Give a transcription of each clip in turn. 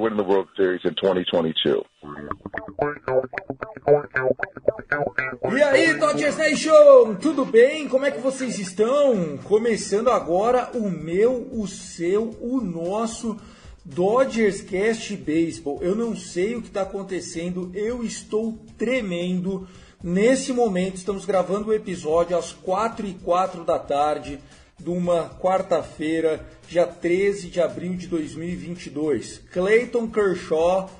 winning the World Series in 2022. E aí, Dodgers Nation, tudo bem? Como é que vocês estão? Começando agora o meu, o seu, o nosso Dodgers Cast Baseball. Eu não sei o que está acontecendo, eu estou tremendo. Nesse momento, estamos gravando o episódio às 4 e 4 da tarde de uma quarta-feira, dia 13 de abril de 2022. Clayton Kershaw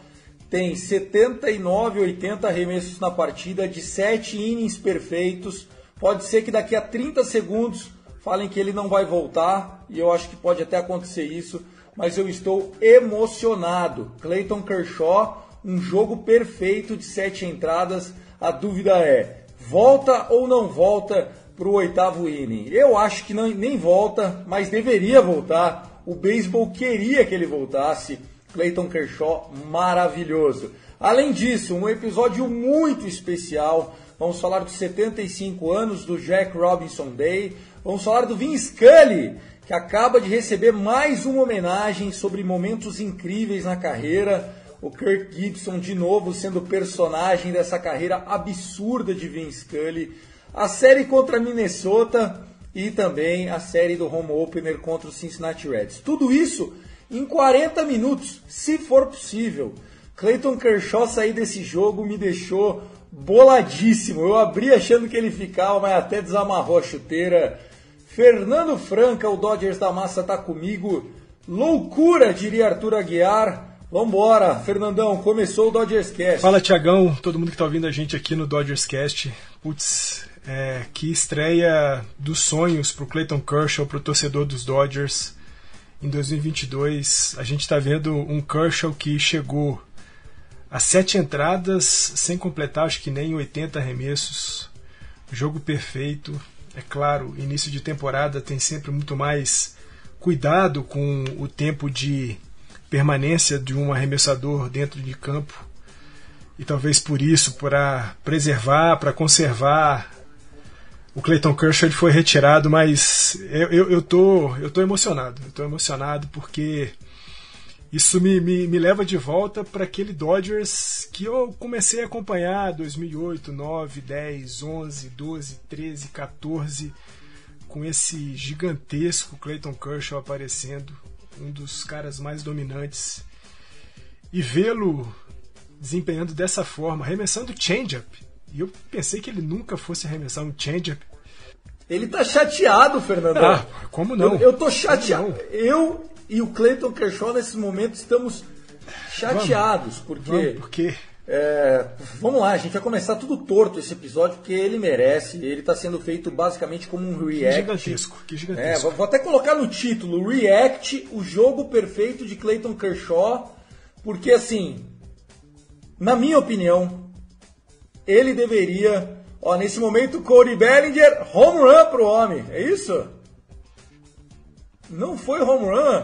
tem 79, 80 arremessos na partida, de 7 innings perfeitos. Pode ser que daqui a 30 segundos falem que ele não vai voltar, e eu acho que pode até acontecer isso, mas eu estou emocionado. Clayton Kershaw, um jogo perfeito de 7 entradas. A dúvida é: volta ou não volta para o oitavo inning? Eu acho que não, nem volta, mas deveria voltar. O beisebol queria que ele voltasse. Clayton Kershaw maravilhoso. Além disso, um episódio muito especial. Vamos falar dos 75 anos do Jack Robinson Day. Vamos falar do Vin Scully, que acaba de receber mais uma homenagem sobre momentos incríveis na carreira. O Kirk Gibson de novo sendo personagem dessa carreira absurda de Vin Scully. A série contra Minnesota e também a série do home opener contra o Cincinnati Reds. Tudo isso em 40 minutos, se for possível. Clayton Kershaw sair desse jogo me deixou boladíssimo. Eu abri achando que ele ficava, mas até desamarrou a chuteira. Fernando Franca, o Dodgers da Massa tá comigo. Loucura, diria Arthur Aguiar. Vambora, Fernandão, começou o Dodgers Cast. Fala, Tiagão, todo mundo que tá ouvindo a gente aqui no Dodgers Cast. Putz, é, que estreia dos sonhos pro Clayton Kershaw, pro torcedor dos Dodgers. Em 2022, a gente tá vendo um Kershaw que chegou a sete entradas, sem completar acho que nem 80 arremessos. Jogo perfeito. É claro, início de temporada tem sempre muito mais cuidado com o tempo de permanência de um arremessador dentro de campo. E talvez por isso, para preservar, para conservar, o Clayton Kershaw ele foi retirado, mas eu, eu, eu, tô, eu tô emocionado. Eu tô emocionado porque isso me, me, me leva de volta para aquele Dodgers que eu comecei a acompanhar 2008, 9, 10, 11, 12, 13, 14, com esse gigantesco Clayton Kershaw aparecendo, um dos caras mais dominantes. E vê-lo desempenhando dessa forma, arremessando change-up. E eu pensei que ele nunca fosse arremessar um change-up. Ele tá chateado, Fernando. Ah, como não? Eu, eu tô chateado. Eu e o Clayton Kershaw nesse momento estamos chateados, porque Vamos, porque é, vamos lá, a gente vai começar tudo torto esse episódio, porque ele merece. Ele está sendo feito basicamente como um que react. gigantesco, que É, gigantesco. vou vou até colocar no título React, o jogo perfeito de Clayton Kershaw, porque assim, na minha opinião, ele deveria, ó, nesse momento Cody Bellinger, home run pro homem, é isso? Não foi home run?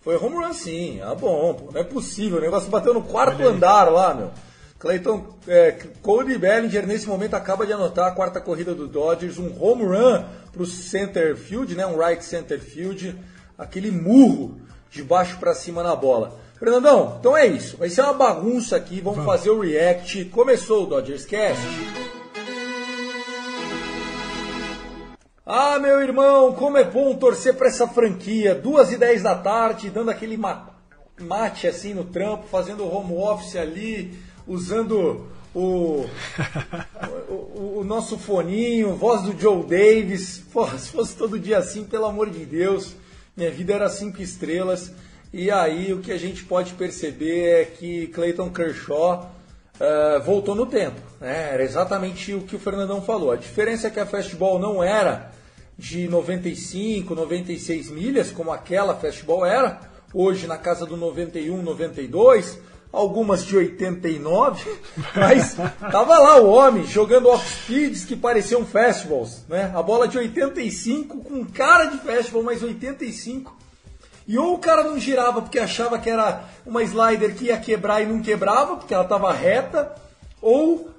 Foi home run sim, ah bom, pô, não é possível, o negócio bateu no quarto andar lá, meu. Clayton, é, Cody Bellinger nesse momento acaba de anotar a quarta corrida do Dodgers, um home run para o center field, né, um right center field, aquele murro de baixo para cima na bola. Fernandão, então é isso. Vai ser uma bagunça aqui, vamos, fazer o react. Começou o Dodgers Cast. Ah, meu irmão, como é bom torcer para essa franquia. Duas e dez da tarde, dando aquele ma- mate assim no trampo, fazendo home office ali, usando o, o, o nosso foninho, voz do Joe Davis. Porra, se fosse todo dia assim, pelo amor de Deus, minha vida era cinco estrelas. E aí o que a gente pode perceber é que Clayton Kershaw eh, voltou no tempo. Né? Era exatamente o que o Fernandão falou. A diferença é que a fastball não era de 95, 96 milhas, como aquela fastball era, hoje na casa do 91, 92, algumas de 89, mas tava lá o homem jogando off-speeds que pareciam fastballs, né? A bola de 85 com cara de fastball, mas 85. E ou o cara não girava porque achava que era uma slider que ia quebrar e não quebrava, porque ela estava reta, ou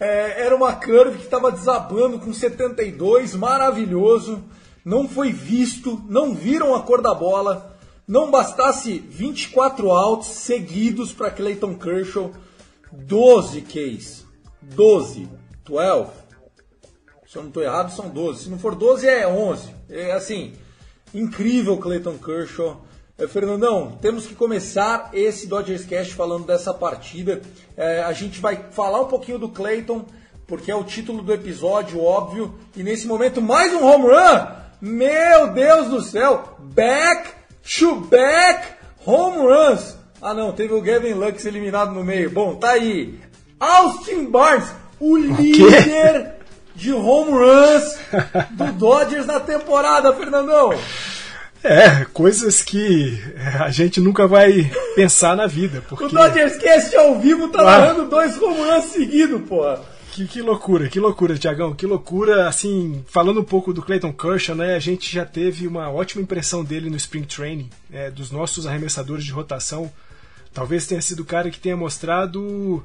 é, era uma curve que estava desabando com 72, maravilhoso, não foi visto, não viram a cor da bola, não bastasse 24 outs seguidos para Clayton Kershaw, 12 Ks, 12, 12, se eu não estou errado são 12, se não for 12 é 11, é assim, incrível Clayton Kershaw, é, Fernandão, temos que começar esse Dodgers Cast falando dessa partida. É, a gente vai falar um pouquinho do Clayton, porque é o título do episódio, óbvio. E nesse momento, mais um home run! Meu Deus do céu! Back to back home runs! Ah não, teve o Gavin Lux eliminado no meio. Bom, tá aí. Austin Barnes, o líder de home runs do Dodgers na temporada, Fernandão. É, coisas que é, a gente nunca vai pensar na vida. Porque... O Dodgers Cast ao vivo tá Ah. narrando dois home runs seguidos, pô. Que, que loucura, que loucura, Tiagão, que loucura. Assim, falando um pouco do Clayton Kershaw, né, a gente já teve uma ótima impressão dele no Spring Training, é, dos nossos arremessadores de rotação. Talvez tenha sido o cara que tenha mostrado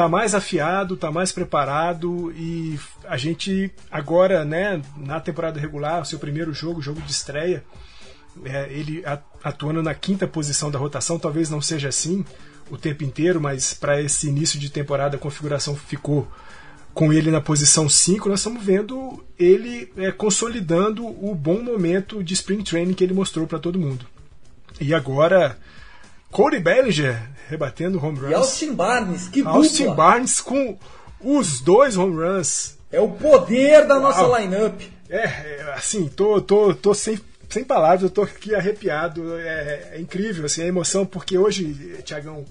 tá mais afiado, tá mais preparado e a gente agora, né, na temporada regular, seu primeiro jogo, jogo de estreia, é, ele atuando na quinta posição da rotação, talvez não seja assim o tempo inteiro, mas para esse início de temporada a configuração ficou com ele na posição 5, nós estamos vendo ele é, consolidando o bom momento de spring training que ele mostrou para todo mundo. E agora, Cody Bellinger rebatendo home runs. E Austin Barnes, que Austin dupla. Barnes com os dois home runs. É o poder da nossa Uau. lineup. É, é, assim, tô, tô, tô sem, sem palavras, eu tô aqui arrepiado. É, é incrível, assim, a emoção, porque hoje, Tiagão,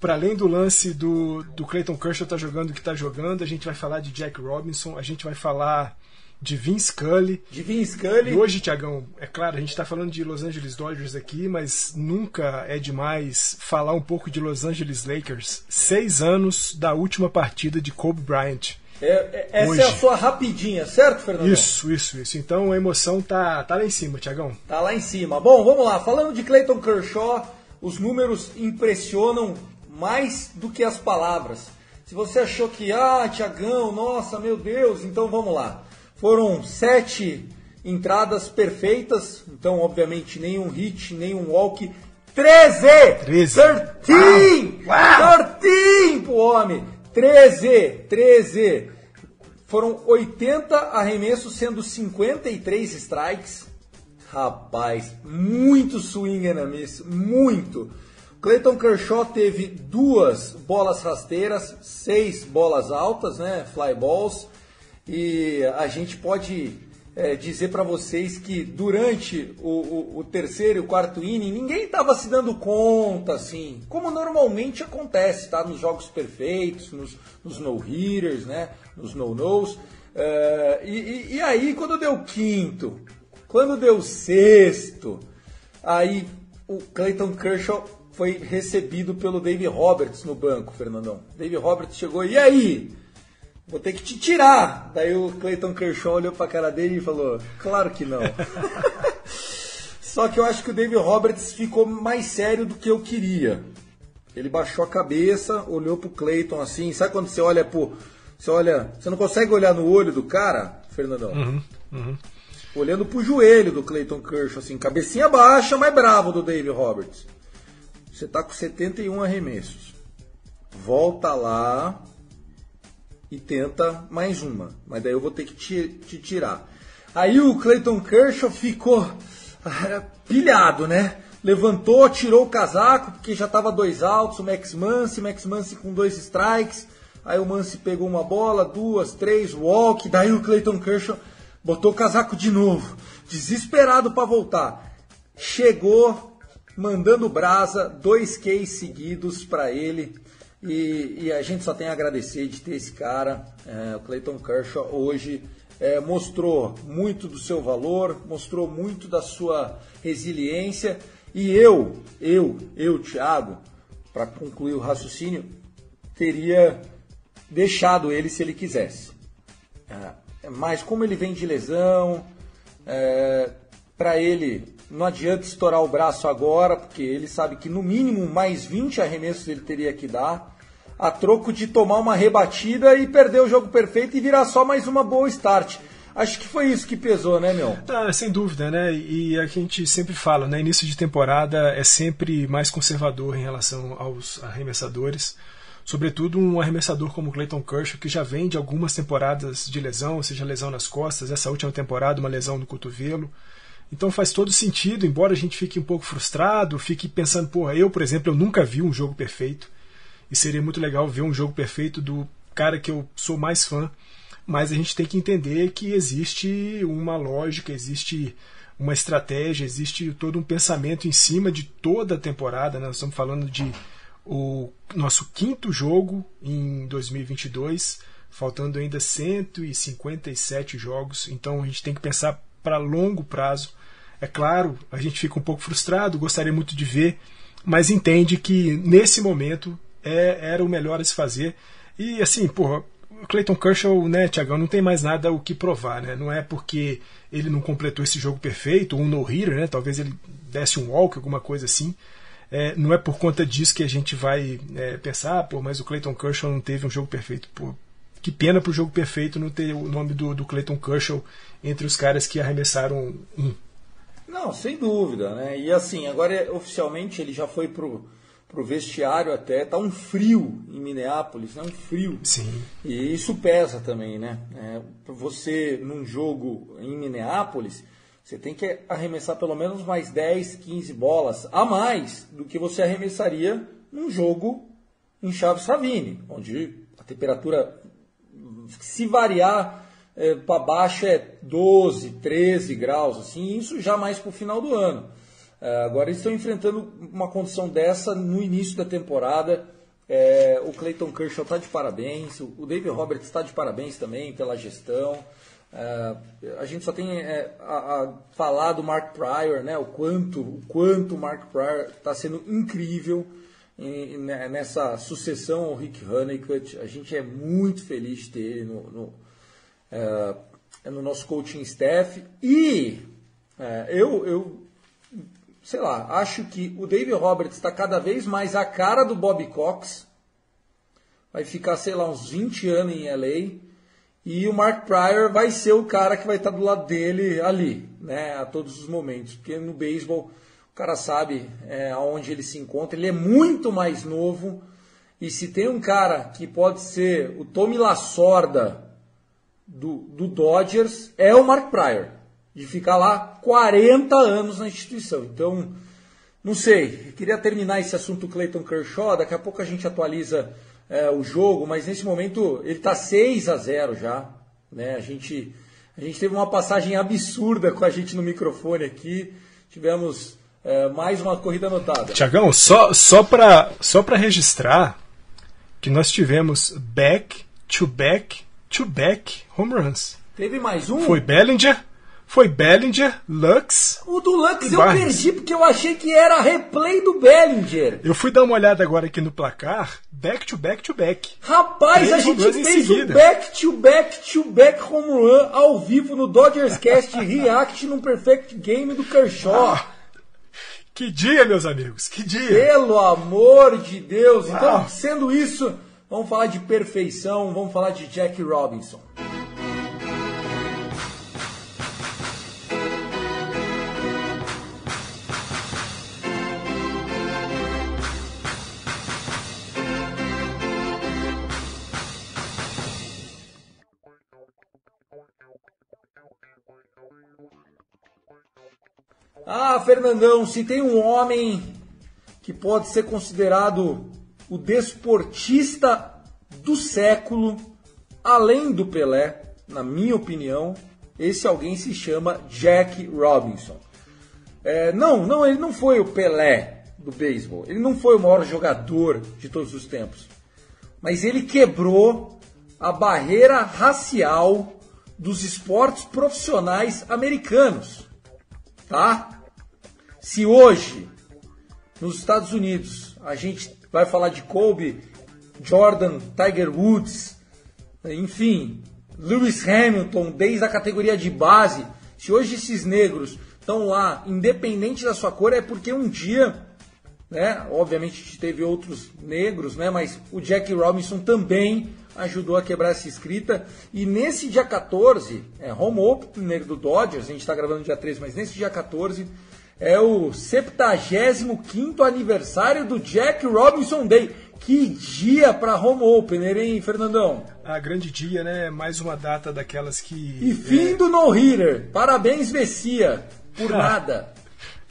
para além do lance do, do Clayton Kershaw tá jogando o que tá jogando, a gente vai falar de Jack Robinson, a gente vai falar de Vince Scully. De Vin Scully. E hoje, Tiagão, é claro, a gente está falando de Los Angeles Dodgers aqui, mas nunca é demais falar um pouco de Los Angeles Lakers. Seis anos da última partida de Kobe Bryant. É, é- essa Hoje. é a sua rapidinha, certo, Fernando? Isso, isso, isso. Então a emoção tá, tá lá em cima, Tiagão. Tá lá em cima. Bom, vamos lá. Falando de Clayton Kershaw, os números impressionam mais do que as palavras. Se você achou que, ah, Tiagão, nossa, meu Deus, então vamos lá. Foram sete entradas perfeitas, então, obviamente, nenhum hit, nenhum walk. 13! Treze. 13! 13 pro homem! 13! 13! Foram 80 arremessos, sendo 53 strikes. Rapaz, muito swing and a miss, muito. Clayton Kershaw teve duas bolas rasteiras, seis bolas altas, né, fly balls, e a gente pode é, dizer para vocês que durante o, o- o terceiro e o quarto inning ninguém estava se dando conta, assim, como normalmente acontece, tá, nos jogos perfeitos, nos, nos no-hitters, né, nos no-nos. É, e, e- aí, quando deu quinto, quando deu sexto, aí o Clayton Kershaw foi recebido pelo Dave Roberts no banco, Fernandão. Dave Roberts chegou, e aí? Vou ter que te tirar. Daí o Clayton Kershaw olhou pra cara dele e falou, claro que não. Só que eu acho que o Dave Roberts ficou mais sério do que eu queria. Ele baixou a cabeça, olhou pro Clayton assim, sabe quando você olha pro. Você olha. Você não consegue olhar no olho do cara, Fernandão? Olhando pro joelho do Clayton Kershaw, assim, cabecinha baixa, mas bravo do Dave Roberts. Você tá com 71 arremessos. Volta lá e tenta mais uma. Mas daí eu vou ter que te, te tirar. Aí o Clayton Kershaw ficou ah, pilhado, né? Levantou, tirou o casaco, porque já estava dois altos, o Max Muncy, Max Muncy com dois strikes. Aí o Muncy pegou uma bola, duas, três, walk. Daí o Clayton Kershaw botou o casaco de novo, desesperado para voltar. Chegou mandando brasa, dois Ks seguidos para ele. E, e, a gente só tem a agradecer de ter esse cara. É, o Clayton Kershaw hoje é, mostrou muito do seu valor, mostrou muito da sua resiliência. E eu, eu, eu, Thiago, para concluir o raciocínio, teria deixado ele se ele quisesse. É, mas como ele vem de lesão, é, para ele não adianta estourar o braço agora, porque ele sabe que no mínimo mais 20 arremessos ele teria que dar, a troco de tomar uma rebatida e perder o jogo perfeito e virar só mais uma boa start. Acho que foi isso que pesou, né, meu? Ah, sem dúvida, né? E a gente sempre fala, né? Início de temporada é sempre mais conservador em relação aos arremessadores. Sobretudo um arremessador como Clayton Kershaw, que já vem de algumas temporadas de lesão, seja lesão nas costas, essa última temporada, uma lesão no cotovelo. Então faz todo sentido, embora a gente fique um pouco frustrado, fique pensando, porra, eu, por exemplo, eu nunca vi um jogo perfeito. E seria muito legal ver um jogo perfeito do cara que eu sou mais fã mas a gente tem que entender que existe uma lógica, existe uma estratégia, existe todo um pensamento em cima de toda a temporada. Né? Nós estamos falando de o nosso quinto jogo em 2022, faltando ainda 157 jogos, então a gente tem que pensar para longo prazo. É claro, a gente fica um pouco frustrado, gostaria muito de ver, mas entende que nesse momento é, era o melhor a se fazer. E assim, porra, Clayton Kershaw, né, Tiagão, não tem mais nada o que provar, né? Não é porque ele não completou esse jogo perfeito, ou um no-hitter, né? Talvez ele desse um walk, alguma coisa assim. É, não é por conta disso que a gente vai é, pensar, ah, pô, mas o Clayton Kershaw não teve um jogo perfeito. Pô, que pena pro jogo perfeito não ter o nome do, do Clayton Kershaw entre os caras que arremessaram um. Não, sem dúvida, né? E assim, agora oficialmente ele já foi pro pro vestiário até. Tá um frio em Minneapolis, né? Um frio. Sim. E isso pesa também, né? É, você, num jogo em Minneapolis, você tem que arremessar pelo menos mais 10, 15 bolas a mais do que você arremessaria num jogo em Chaves Ravine, onde a temperatura, se variar é, para baixo, é 12, 13 graus, assim, isso já mais para o final do ano. É, agora eles estão enfrentando uma condição dessa no início da temporada. É, o Clayton Kershaw está de parabéns, o David Roberts está de parabéns também pela gestão. É, a gente só tem é, a, a, falar do Mark Pryor, né, o quanto o quanto Mark Pryor está sendo incrível em, né, nessa sucessão ao Rick Honeycutt. A gente é muito feliz de ter ele no, no, é, no nosso coaching staff. E é, eu, eu sei lá, acho que o David Roberts está cada vez mais a cara do Bob Cox. Vai ficar, sei lá, uns 20 anos em LA. E o Mark Pryor vai ser o cara que vai estar tá do lado dele ali, né, a todos os momentos. Porque no beisebol o cara sabe é, aonde ele se encontra. Ele é muito mais novo. E se tem um cara que pode ser o Tommy Lasorda do, do Dodgers, é o Mark Pryor de ficar lá 40 anos na instituição. Então, não sei, queria terminar esse assunto Clayton Kershaw, daqui a pouco a gente atualiza é, o jogo, mas nesse momento ele está 6 a 0 já. Né? A, gente, a gente teve uma passagem absurda com a gente no microfone aqui, tivemos é, mais uma corrida anotada. Tiagão, só, só para só registrar que nós tivemos back to back to back home runs. Teve mais um? Foi Bellinger, foi Bellinger, Lux. O do Lux eu Barnes. perdi porque eu achei que era replay do Bellinger. Eu fui dar uma olhada agora aqui no placar, back to back to back. Rapaz, Três a gente fez um back to back to back home run ao vivo no Dodgers Cast React no Perfect Game do Kershaw. Ah, que dia, meus amigos, que dia. Pelo amor de Deus. Então, ah. sendo isso, vamos falar de perfeição, vamos falar de Jack Robinson. Ah, Fernandão, se tem um homem que pode ser considerado o desportista do século, além do Pelé, na minha opinião, esse alguém se chama Jack Robinson. É, não, não, ele não foi o Pelé do beisebol. Ele não foi o maior jogador de todos os tempos. Mas ele quebrou a barreira racial dos esportes profissionais americanos. Tá? Se hoje, nos Estados Unidos, a gente vai falar de Kobe, Jordan, Tiger Woods, enfim, Lewis Hamilton, desde a categoria de base, se hoje esses negros estão lá, independente da sua cor, é porque um dia, né, obviamente teve outros negros, né, mas o Jack Robinson também ajudou a quebrar essa escrita. E nesse dia 14, é home opener do Dodgers, a gente está gravando dia 13, mas nesse dia 14 é o 75 aniversário do Jack Robinson Day. Que dia para home opener, hein, Fernandão? A grande dia, né? Mais uma data daquelas que. E fim é... do no-hitter. Parabéns, Vessia. Por ah. nada.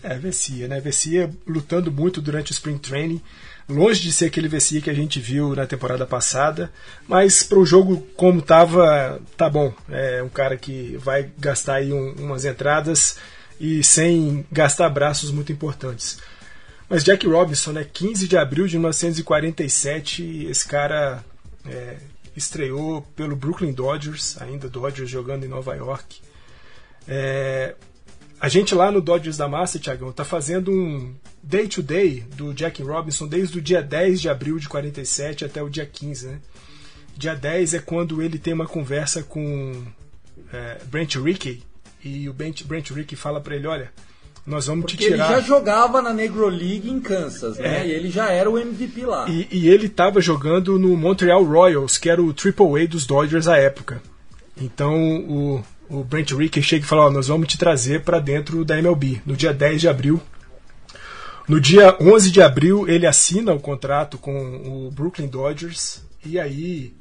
É, Vessia, né? Vessia lutando muito durante o Spring Training. Longe de ser aquele Vessia que a gente viu na temporada passada, mas para o jogo como tava, tá bom. É um cara que vai gastar aí um, umas entradas e sem gastar braços muito importantes. Mas Jack Robinson, né, 15 de abril de 1947, esse cara é, estreou pelo Brooklyn Dodgers, ainda Dodgers jogando em Nova York. É, a gente lá no Dodgers da Massa, Tiagão, está fazendo um day-to-day -day do Jack Robinson desde o dia 10 de abril de 47 até o dia 15. Né? Dia 10 é quando ele tem uma conversa com é, Brent Rickey, e o Brent, Brent Rickey fala para ele, olha, nós vamos Porque te tirar. Ele já jogava na Negro League em Kansas, né? É. E ele já era o MVP lá. E, e ele estava jogando no Montreal Royals, que era o Triple A dos Dodgers à época. Então o, o Brent Rickey chega e fala: ó, nós vamos te trazer para dentro da MLB no dia 10 de abril. No dia 11 de abril ele assina o contrato com o Brooklyn Dodgers e aí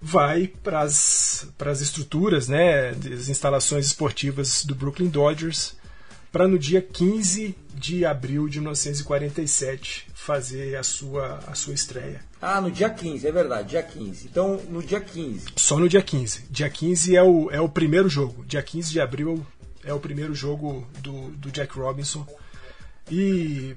vai para as estruturas, né, das instalações esportivas do Brooklyn Dodgers, para no dia 15 de abril de 1947 fazer a sua, a sua estreia. Ah, no dia 15, é verdade, dia 15. Então, no dia 15. Só no dia 15. Dia 15 é o, é o primeiro jogo. Dia 15 de abril é o primeiro jogo do, do Jack Robinson. E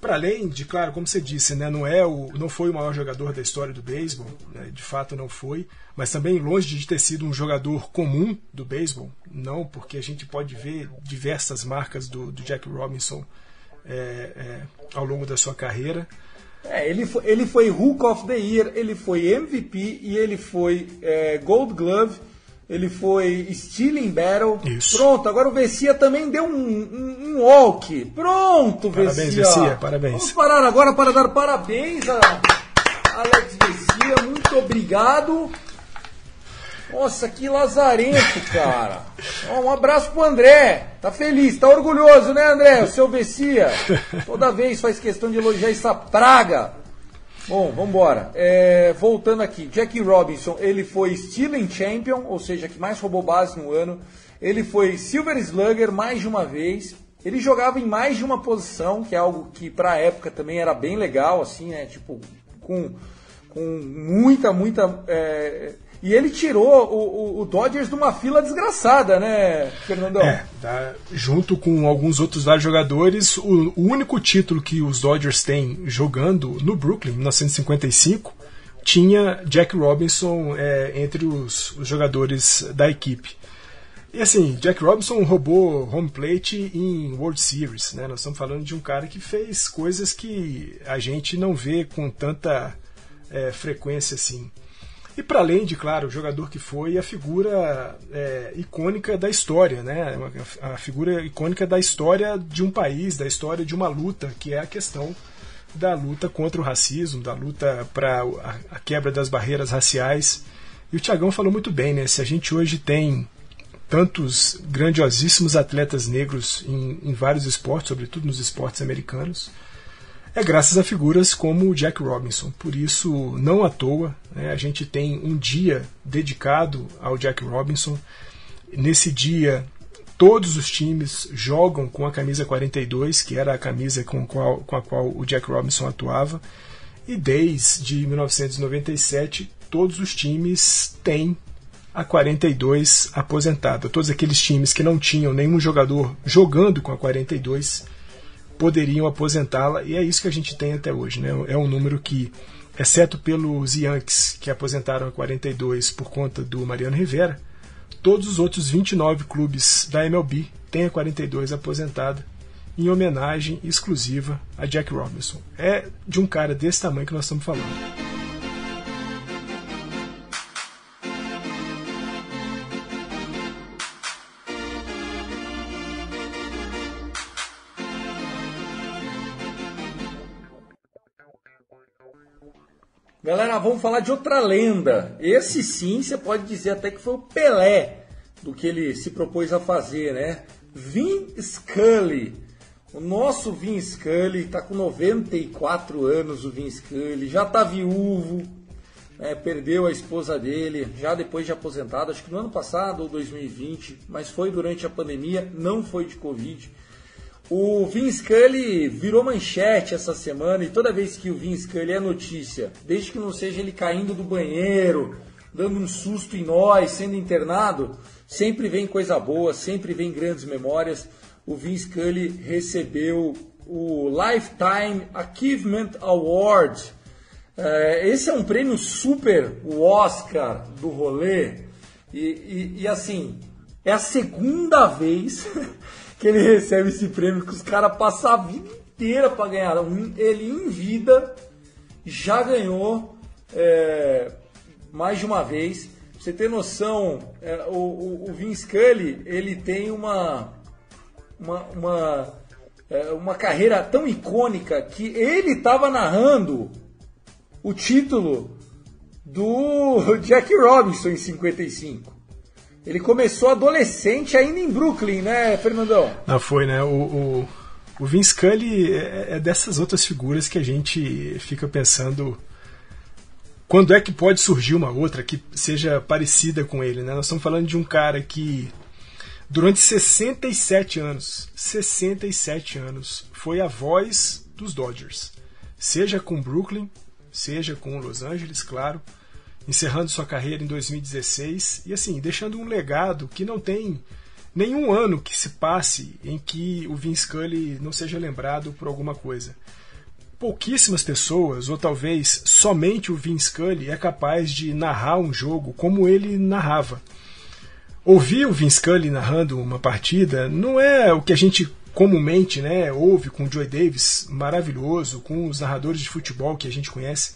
para além de, claro, como você disse, né, não é o, não foi o maior jogador da história do beisebol, né, de fato não foi, mas também longe de ter sido um jogador comum do beisebol, não, porque a gente pode ver diversas marcas do, do Jack Robinson é, é, ao longo da sua carreira. É, ele foi, ele foi Hook of the Year, ele foi MVP e ele foi é, Gold Glove ele foi Stealing Battle. Isso. Pronto, agora o Vessia também deu um, um, um walk. Pronto, Vessia. Parabéns, Vessia, parabéns. Vamos parar agora para dar parabéns a Alex Vessia. Muito obrigado. Nossa, que lazarento, cara. Um abraço pro André. Tá feliz, tá orgulhoso, né, André? O seu Vessia. Toda vez faz questão de elogiar essa praga. Bom, vamos embora. É, voltando aqui, Jackie Robinson, ele foi Stealing Champion, ou seja, que mais roubou base no ano. Ele foi Silver Slugger mais de uma vez. Ele jogava em mais de uma posição, que é algo que para a época também era bem legal, assim, né? Tipo, com, com muita, muita é, e ele tirou o, o, o, Dodgers de uma fila desgraçada, né, Fernandão? É, tá, junto com alguns outros vários jogadores, o, o, único título que os Dodgers têm jogando no Brooklyn, em 1955, tinha Jack Robinson é, entre os, os jogadores da equipe. E assim, Jack Robinson roubou home plate em World Series, né? Nós estamos falando de um cara que fez coisas que a gente não vê com tanta é, frequência assim. E para além de, claro, o jogador que foi, a figura é, icônica da história, né? A figura icônica da história de um país, da história de uma luta, que é a questão da luta contra o racismo, da luta para a quebra das barreiras raciais. E o Tiagão falou muito bem, né? Se a gente hoje tem tantos grandiosíssimos atletas negros em, em vários esportes, sobretudo nos esportes americanos, é graças a figuras como Jack Robinson. Por isso, não à toa, né, a gente tem um dia dedicado ao Jack Robinson. Nesse dia, Todos os times jogam com a camisa 42, que era a camisa com, qual, com a qual o Jack Robinson atuava. E desde 1997, todos os times têm a 42 aposentada. Todos aqueles times que não tinham nenhum jogador jogando com a 42 poderiam aposentá-la, e é isso que a gente tem até hoje. Né? É um número que, exceto pelos Yankees, que aposentaram a 42 por conta do Mariano Rivera, todos os outros 29 clubes da MLB têm a 42 aposentada em homenagem exclusiva a Jack Robinson. É de um cara desse tamanho que nós estamos falando. Galera, vamos falar de outra lenda. Esse sim, você pode dizer até que foi o Pelé do que ele se propôs a fazer, né? Vin Scully. O nosso Vin Scully está com 94 anos, o Vin Scully, já está viúvo, né? perdeu a esposa dele, já depois de aposentado, acho que no ano passado ou 2020, mas foi durante a pandemia, não foi de Covid. O Vin Scully virou manchete essa semana e toda vez que o Vin Scully é notícia, desde que não seja ele caindo do banheiro, dando um susto em nós, sendo internado, sempre vem coisa boa, sempre vem grandes memórias. O Vin Scully recebeu o Lifetime Achievement Award. É, esse é um prêmio super, o Oscar do rolê. E, e, e assim, é a segunda vez que ele recebe esse prêmio que os caras passam a vida inteira para ganhar. Ele em vida já ganhou é, mais de uma vez. Pra você ter noção, é, o, o, o Vince Scully ele tem uma uma, uma, é, uma carreira tão icônica que ele estava narrando o título do Jack Robinson em 55. Ele começou adolescente ainda em Brooklyn, né, Fernandão? Não, foi, né? O, o, o Vince Scully é, é dessas outras figuras que a gente fica pensando quando é que pode surgir uma outra que seja parecida com ele, né? Nós estamos falando de um cara que durante 67 anos, 67 anos, foi a voz dos Dodgers. Seja com Brooklyn, seja com Los Angeles, claro encerrando sua carreira em 2016 e assim, deixando um legado que não tem nenhum ano que se passe em que o Vince Scully não seja lembrado por alguma coisa. Pouquíssimas pessoas, ou talvez somente o Vince Scully, é capaz de narrar um jogo como ele narrava. Ouvir o Vince Scully narrando uma partida não é o que a gente comumente né, ouve com o Joy Davis, maravilhoso, com os narradores de futebol que a gente conhece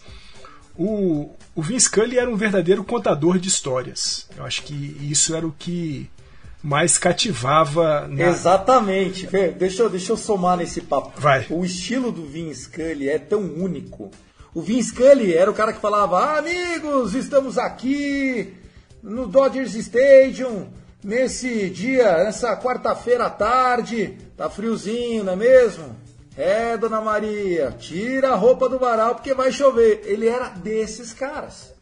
o, o Vince Scully era um verdadeiro contador de histórias. Eu acho que isso era o que mais cativava. Na... Exatamente. Deixa eu, deixa eu somar nesse papo. Vai. O estilo do Vince Scully é tão único. O Vince Scully era o cara que falava: ah, amigos, estamos aqui no Dodgers Stadium nesse dia, nessa quarta-feira à tarde. Tá friozinho, não é mesmo? É, dona Maria, tira a roupa do varal porque vai chover. Ele era desses caras.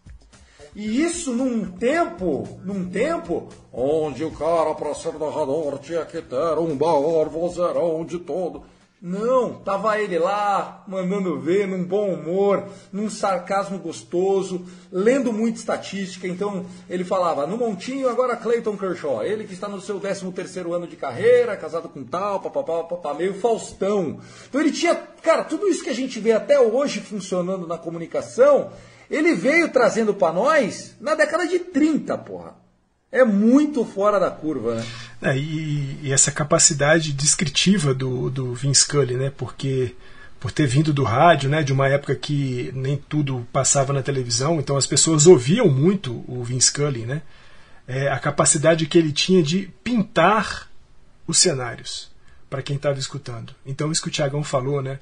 E isso num tempo, num tempo onde o cara para ser narrador tinha que ter um maior vozeirão de todo. Não, tava ele lá, mandando ver, num bom humor, num sarcasmo gostoso, lendo muita estatística. Então ele falava: no Montinho, agora Clayton Kershaw, ele que está no seu 13 terceiro ano de carreira, casado com tal, papapá, papá, meio Faustão. Então ele tinha, cara, tudo isso que a gente vê até hoje funcionando na comunicação, ele veio trazendo para nós na década de 30, porra. É muito fora da curva, né? É, e, e, essa capacidade descritiva do, do Vince Scully, né? Porque por ter vindo do rádio, né? De uma época que nem tudo passava na televisão, então as pessoas ouviam muito o Vince Scully, né? É, a capacidade que ele tinha de pintar os cenários para quem estava escutando. Então isso que o Tiagão falou, né?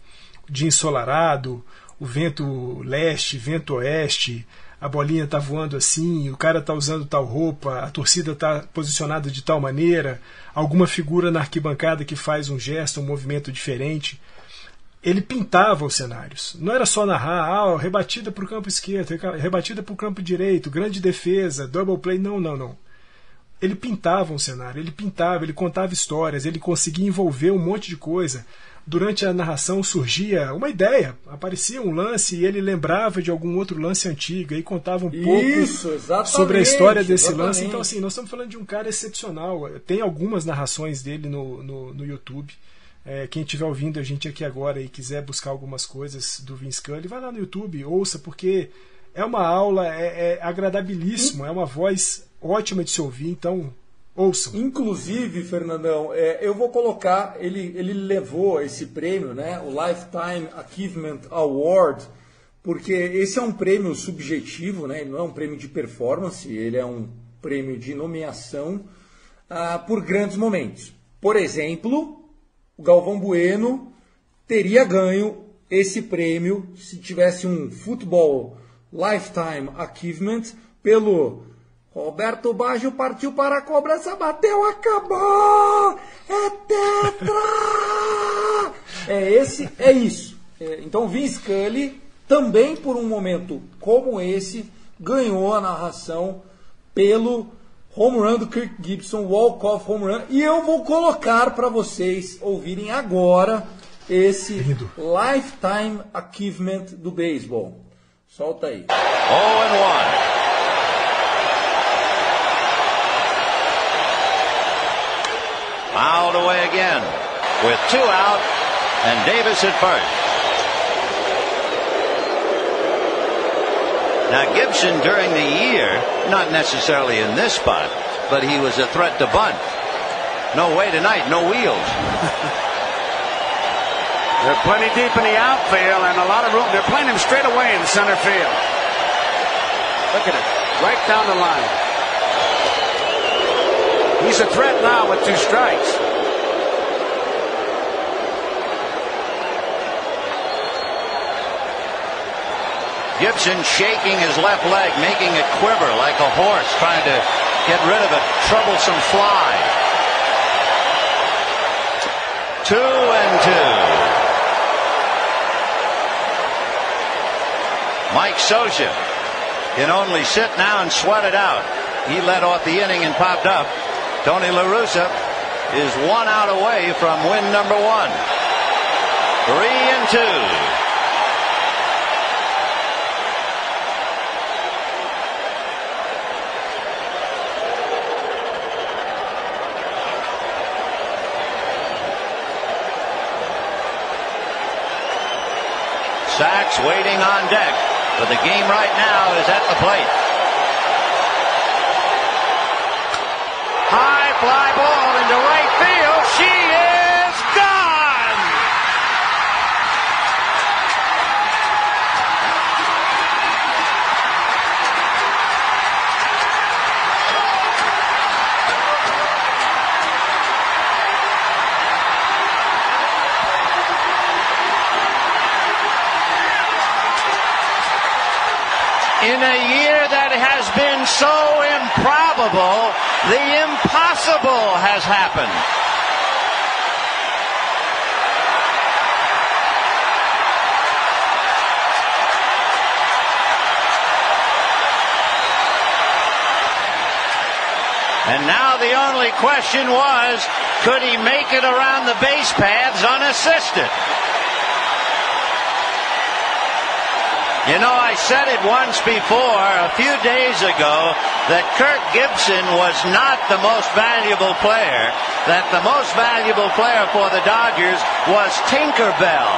De ensolarado, o vento leste, vento oeste, a bolinha tá voando assim, o cara tá usando tal roupa, a torcida tá posicionada de tal maneira, alguma figura na arquibancada que faz um gesto, um movimento diferente. Ele pintava os cenários. Não era só narrar, ah, rebatida para o campo esquerdo, rebatida para o campo direito, grande defesa, double play. Não, não, não. ele pintava um cenário, ele pintava, ele contava histórias, ele conseguia envolver um monte de coisa. Durante a narração surgia uma ideia, aparecia um lance e ele lembrava de algum outro lance antigo e contava um Isso, pouco sobre a história desse exatamente. lance. Então, assim, nós estamos falando de um cara excepcional. Tem algumas narrações dele no, no, no YouTube. É, quem estiver ouvindo a gente aqui agora e quiser buscar algumas coisas do Vince Scully, vai lá no YouTube, ouça, porque é uma aula, é, é agradabilíssimo, é uma voz ótima de se ouvir, então ouçam. Inclusive, Fernandão, é, eu vou colocar, ele, ele levou esse prêmio, né, o Lifetime Achievement Award, porque esse é um prêmio subjetivo, né, não é um prêmio de performance, ele é um prêmio de nomeação ah, por grandes momentos. Por exemplo, o Galvão Bueno teria ganho esse prêmio se tivesse um futebol Lifetime Achievement pelo Roberto Baggio partiu para a cobrança, bateu, acabou! É tetra! É esse, é isso. É, então Vince Scully, também por um momento como esse, ganhou a narração pelo home run do Kirk Gibson, walk-off home run. E eu vou colocar para vocês ouvirem agora esse Lindo. Lifetime Achievement do beisebol. Solta aí. 0 and 1. Fouled away again with two out and Davis at first. Now Gibson during the year, not necessarily in this spot, but he was a threat to bunt. No way tonight, no wheels. They're plenty deep in the outfield and a lot of room. They're playing him straight away in center field. Look at it. Right down the line. He's a threat now with two strikes. Gibson shaking his left leg, making it quiver like a horse, trying to get rid of a troublesome fly. Two and two. Mike Soja can only sit now and sweat it out. He led off the inning and popped up. Tony La Russa is one out away from win number one. Three and two. Waiting on deck, but the game right now is at the plate. In a year that has been so improbable, the impossible has happened. And now the only question was, could he make it around the base paths unassisted? You know, I said it once before, a few days ago, that Kirk Gibson was not the most valuable player, that the most valuable player for the Dodgers was Tinkerbell.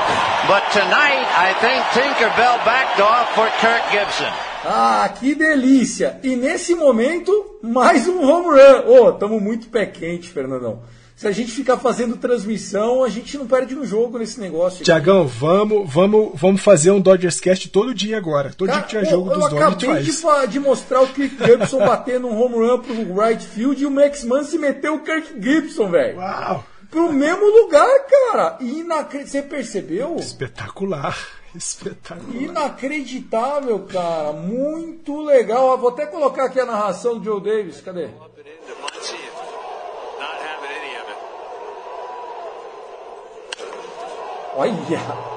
But tonight, I think Tinkerbell backed off for Kirk Gibson. Ah, que delícia! E nesse momento, mais um home run. Oh, tamo muito pé quente, Fernandão. Se a gente ficar fazendo transmissão, a gente não perde um jogo nesse negócio. Tiagão, vamos, vamos, vamos fazer um Dodgers Cast todo dia agora. Todo Cara, dia que tiver jogo eu, dos eu Dodgers, acabei faz. de, de mostrar o Kirk Gibson batendo um home run pro right field e o Max Muncy meteu o Kirk Gibson, velho. Uau! Pro mesmo lugar, cara. Inacre... Você percebeu? Espetacular. Espetacular. Inacreditável, cara. Muito legal. Ó, Vou até colocar aqui a narração do Joe Davis. Cadê? Olha!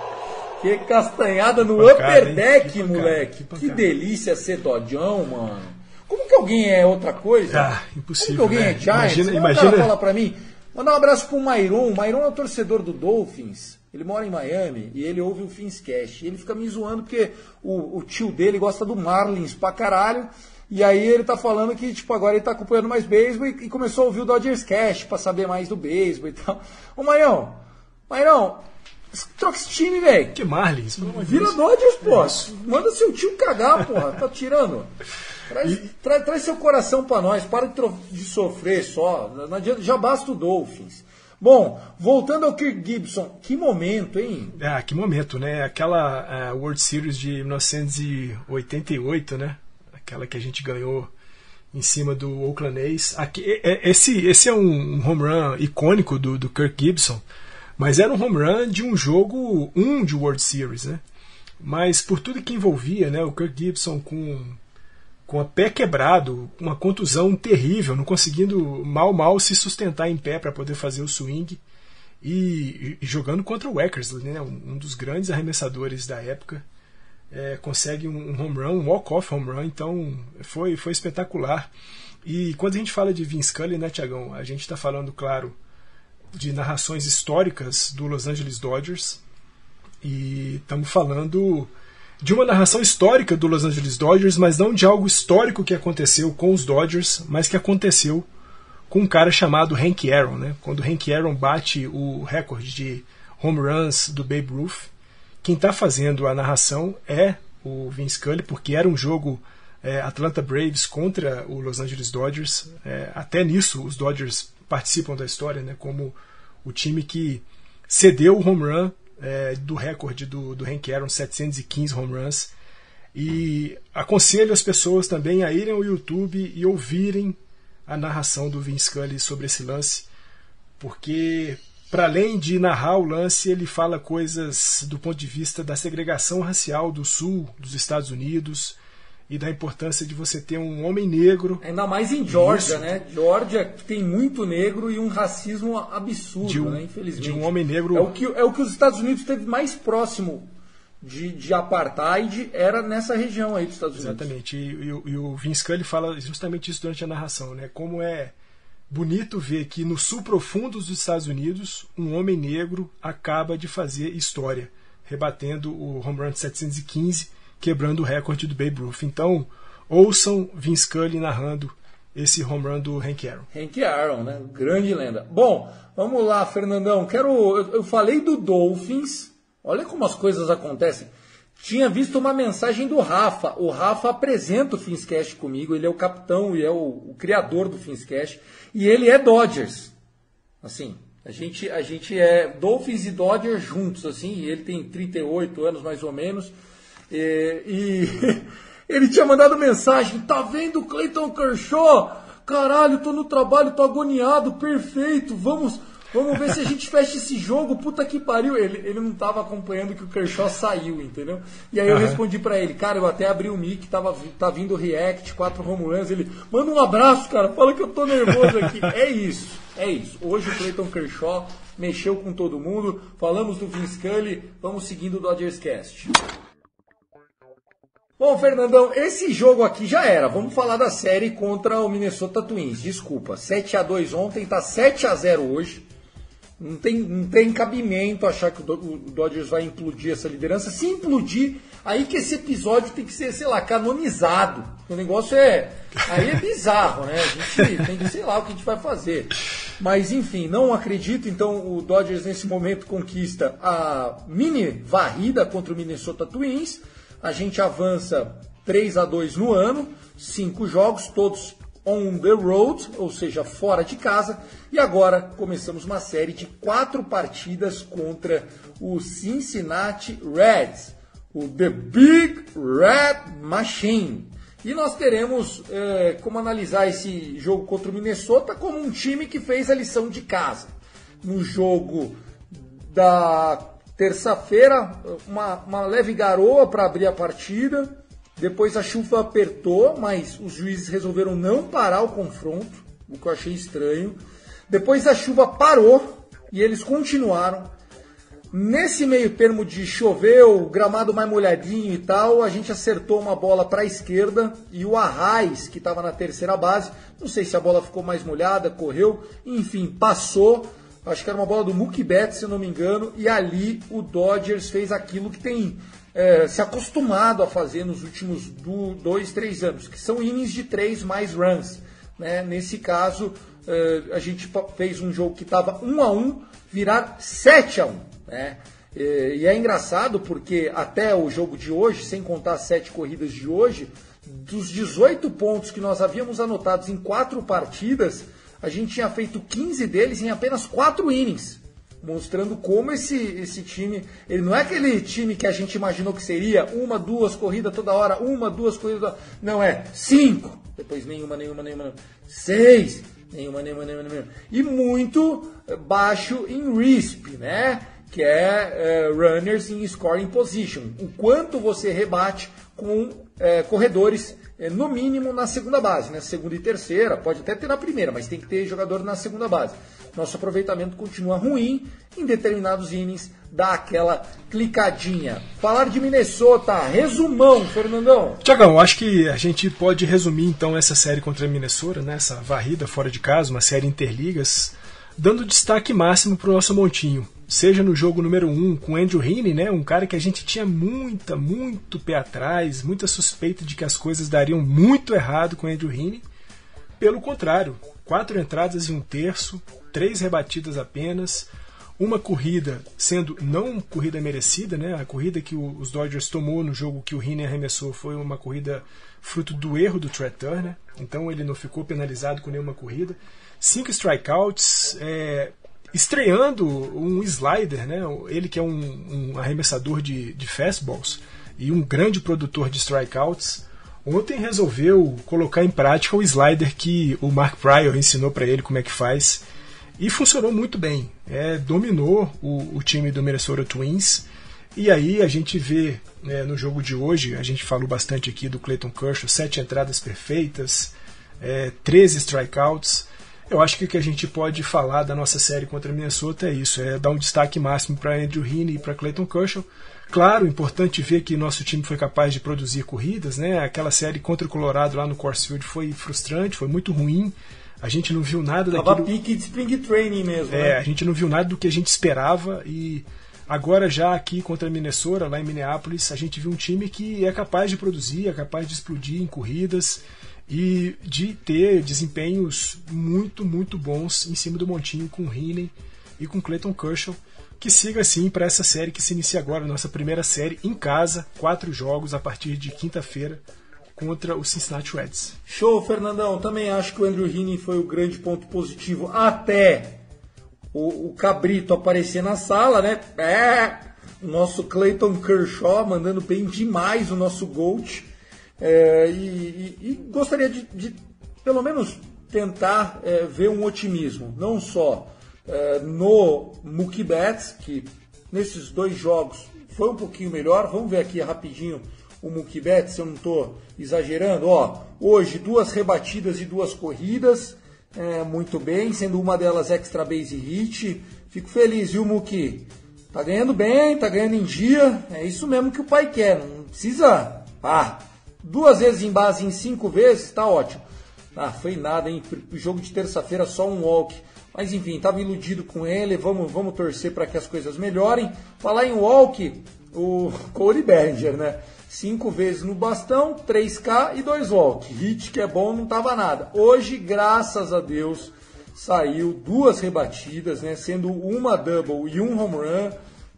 Que castanhada no Pancada, upper deck, Que pancada, moleque. que delícia ser dodjão, mano. Como que é alguém é outra coisa? Ah, Como impossível. que alguém né? é Giants? Imagina, imagina, O cara fala pra mim, mandar um abraço pro Mairon. O Mairon é o torcedor do Dolphins. Ele mora em Miami e ele ouve o Finscast. E ele fica me zoando porque o, o tio dele gosta do Marlins pra caralho. E aí ele tá falando que, tipo, agora ele tá acompanhando mais beisebol e, e começou a ouvir o Dodgers Cast pra saber mais do beisebol e tal. Ô, Maião, Maião, troca esse time, velho. que Marlins, Vira. Dodgers, pô. Manda seu tio cagar, porra. Tá tirando. Traz, tra- traz seu coração pra nós. Para de, de sofrer só. Não adianta, já basta o Dolphins. Bom, voltando ao Kirk Gibson. Que momento, hein? Ah, que momento, né? Aquela ah, World Series de 1988, né? Aquela que a gente ganhou em cima do Oakland A's. Aqui, é- é- esse, esse é um, um home run icônico do, do Kirk Gibson, mas era um home run de um jogo um de World Series, né? Mas por tudo que envolvia, né? O Kirk Gibson com com a pé quebrado, uma contusão terrível, não conseguindo mal mal se sustentar em pé para poder fazer o swing e, e jogando contra o Eckersley, né, um, um dos grandes arremessadores da época, é, consegue um, um home run, um walk-off home run, então foi, foi espetacular. E quando a gente fala de Vince Scully, né, Tiagão, a gente está falando, claro, de narrações históricas do Los Angeles Dodgers e estamos falando de uma narração histórica do Los Angeles Dodgers, mas não de algo histórico que aconteceu com os Dodgers, mas que aconteceu com um cara chamado Hank Aaron, né? Quando Hank Aaron bate o recorde de home runs do Babe Ruth, quem está fazendo a narração é o Vince Scully, porque era um jogo é, Atlanta Braves contra o Los Angeles Dodgers. É, até nisso os Dodgers participam da história, né? Como o time que cedeu o home run é, do recorde do, do Hank Aaron, 715 home runs. E aconselho as pessoas também a irem ao YouTube e ouvirem a narração do Vince Scully sobre esse lance, porque para além de narrar o lance, ele fala coisas do ponto de vista da segregação racial do sul dos Estados Unidos e da importância de você ter um homem negro Ainda mais em Georgia, Isso. né? Georgia tem muito negro e um racismo absurdo, um- né? Infelizmente. de um homem negro- É o que, é o que os Estados Unidos teve mais próximo de, de apartheid, era nessa região aí dos Estados Unidos. Exatamente. E, e o- e o Vince Scully fala justamente isso durante a narração, né? Como é bonito ver que no sul profundo dos Estados Unidos, um homem negro acaba de fazer história, rebatendo o home run de 715, quebrando o recorde do Babe Ruth. Então, ouçam Vince Scully narrando esse home run do Hank Aaron. Hank Aaron, né? Grande lenda. Bom, vamos lá, Fernandão. Quero. Eu, falei do Dolphins. Olha como as coisas acontecem. Tinha visto uma mensagem do Rafa. O Rafa apresenta o Finscast comigo. Ele é o capitão e é o, o criador do Finscast. E ele é Dodgers. Assim, a gente, a gente é Dolphins e Dodgers juntos, assim. Ele tem 38 anos mais ou menos. E, e ele tinha mandado mensagem: tá vendo o Clayton Kershaw? Caralho, tô no trabalho, tô agoniado, perfeito. Vamos, vamos ver se a gente fecha esse jogo. Puta que pariu. Ele, ele não tava acompanhando que o Kershaw saiu, entendeu? E aí eu Aham. respondi pra ele: Cara, eu até abri o mic, tava, tá vindo o React, quatro home runs. Ele manda um abraço, cara. Fala que eu tô nervoso aqui. é isso, é isso. Hoje o Clayton Kershaw mexeu com todo mundo. Falamos do Vince Scully. Vamos seguindo o Dodgers Cast. Bom, Fernandão, esse jogo aqui já era. Vamos falar da série contra o Minnesota Twins. Desculpa, 7 a 2 ontem, tá 7 a 0 hoje. Não tem, não tem cabimento achar que o Do- o Dodgers vai implodir essa liderança. Se implodir, aí que esse episódio tem que ser, sei lá, canonizado. O negócio é. Aí é bizarro, né? A gente tem que, sei lá, o que a gente vai fazer. Mas, enfim, não acredito. Então, o Dodgers nesse momento conquista a mini varrida contra o Minnesota Twins. A gente avança 3 a 2 no ano, cinco jogos, todos on the road, ou seja, fora de casa. E agora começamos uma série de quatro partidas contra o Cincinnati Reds, o The Big Red Machine. E nós teremos eh, como analisar esse jogo contra o Minnesota como um time que fez a lição de casa. No jogo da terça-feira, uma, uma leve garoa para abrir a partida. Depois a chuva apertou, mas os juízes resolveram não parar o confronto, o que eu achei estranho. Depois a chuva parou e eles continuaram. Nesse meio termo de choveu, gramado mais molhadinho e tal, a gente acertou uma bola para a esquerda e o Arraes, que estava na terceira base, não sei se a bola ficou mais molhada, correu, enfim, passou. Acho que era uma bola do Mookie Betts, se não me engano, e ali o Dodgers fez aquilo que tem é, se acostumado a fazer nos últimos do, dois, três anos, que são innings de três mais runs. Né? Nesse caso, é, a gente fez um jogo que estava 1 a 1 virar 7 a 1 né? E é engraçado porque até o jogo de hoje, sem contar as sete corridas de hoje, dos 18 pontos que nós havíamos anotados em quatro partidas, a gente tinha feito 15 deles em apenas quatro innings mostrando como esse, esse time, ele não é aquele time que a gente imaginou que seria uma, duas corridas toda hora, uma, duas corridas. Não, é cinco, depois nenhuma, nenhuma, nenhuma, seis, nenhuma, nenhuma, nenhuma, nenhuma. E muito baixo em RISP, né? Que é uh, runners in scoring position. O quanto você rebate com uh, corredores é, no mínimo na segunda base, né? Segunda e terceira, pode até ter na primeira, mas tem que ter jogador na segunda base. Nosso aproveitamento continua ruim, em determinados innings dá aquela clicadinha. Falar de Minnesota, resumão, Fernandão. Tiagão, acho que a gente pode resumir então essa série contra a Minnesota, né? essa varrida fora de casa, uma série interligas, dando destaque máximo para o nosso montinho seja no jogo número 1 um, com Andrew Heaney, né, um cara que a gente tinha muita, muito pé atrás, muita suspeita de que as coisas dariam muito errado com Andrew Heaney. Pelo contrário, quatro entradas e um terço, três rebatidas apenas, uma corrida sendo não corrida merecida, né? A corrida que os Dodgers tomou no jogo que o Heaney arremessou foi uma corrida fruto do erro do Trey Turner, então ele não ficou penalizado com nenhuma corrida. Cinco strikeouts, é, estreando um slider, né? Ele que é um, um arremessador de, de fastballs e um grande produtor de strikeouts. Ontem resolveu colocar em prática o slider que o Mark Pryor ensinou para ele como é que faz e funcionou muito bem. É, dominou o, o, time do Minnesota Twins. E aí a gente vê né, no jogo de hoje, a gente falou bastante aqui do Clayton Kershaw, sete entradas perfeitas, é, 13 strikeouts. Eu acho que o que a gente pode falar da nossa série contra Minnesota é isso, é dar um destaque máximo para Andrew Heaney e para Clayton Kershaw. Claro, importante ver que nosso time foi capaz de produzir corridas, né? Aquela série contra o Colorado lá no Coors Field foi frustrante, foi muito ruim. A gente não viu nada daquilo. Tava pique de spring training mesmo. É, né? a gente não viu nada do que a gente esperava e agora já aqui contra a Minnesota, lá em Minneapolis, a gente viu um time que é capaz de produzir, é capaz de explodir em corridas e de ter desempenhos muito, muito bons em cima do montinho com o Heaney e com Clayton Kershaw. Que siga assim para essa série que se inicia agora, nossa primeira série em casa, quatro jogos a partir de quinta-feira contra o Cincinnati Reds. Show, Fernandão. Também acho que o Andrew Heaney foi o grande ponto positivo até o, o Cabrito aparecer na sala, né? É, o nosso Clayton Kershaw mandando bem demais o nosso Gold. É, e, e, e, gostaria de, de, pelo menos, tentar é, ver um otimismo, não só é, no Mookie Betts, que nesses dois jogos foi um pouquinho melhor. Vamos ver aqui rapidinho o Mookie Betts, se eu não estou exagerando. Ó, hoje, duas rebatidas e duas corridas, é, muito bem, sendo uma delas extra base hit. Fico feliz, viu, Mookie? Tá ganhando bem, tá ganhando em dia. É isso mesmo que o pai quer, não precisa. Ah, Duas vezes em base em cinco vezes, tá ótimo. Ah, foi nada, hein? O jogo de terça-feira só um walk. Mas enfim, estava iludido com ele. Vamos, vamos torcer para que as coisas melhorem. Falar em walk, o Corey Berger, né? Cinco vezes no bastão, 3K e dois walk. Hit que é bom, não tava nada. Hoje, graças a Deus, saiu duas rebatidas, né? Sendo uma double e um home run.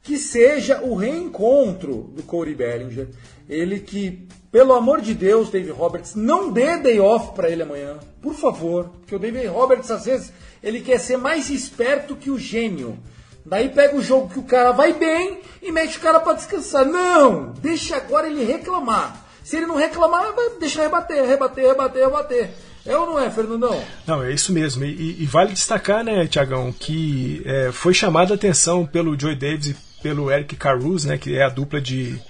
Que seja o reencontro do Corey Bellinger. Ele que pelo amor de Deus, David Roberts, não dê day off para ele amanhã. Por favor. Porque o David Roberts, às vezes, ele quer ser mais esperto que o gênio. Daí pega o jogo que o cara vai bem e mete o cara para descansar. Não! Deixa agora ele reclamar. Se ele não reclamar, deixa rebater, rebater, rebater, rebater. É ou não é, Fernandão? Não, é isso mesmo. E, e vale destacar, né, Tiagão, que é, foi chamada a atenção pelo Joey Davis e pelo Eric Caruso, né, que é a dupla de,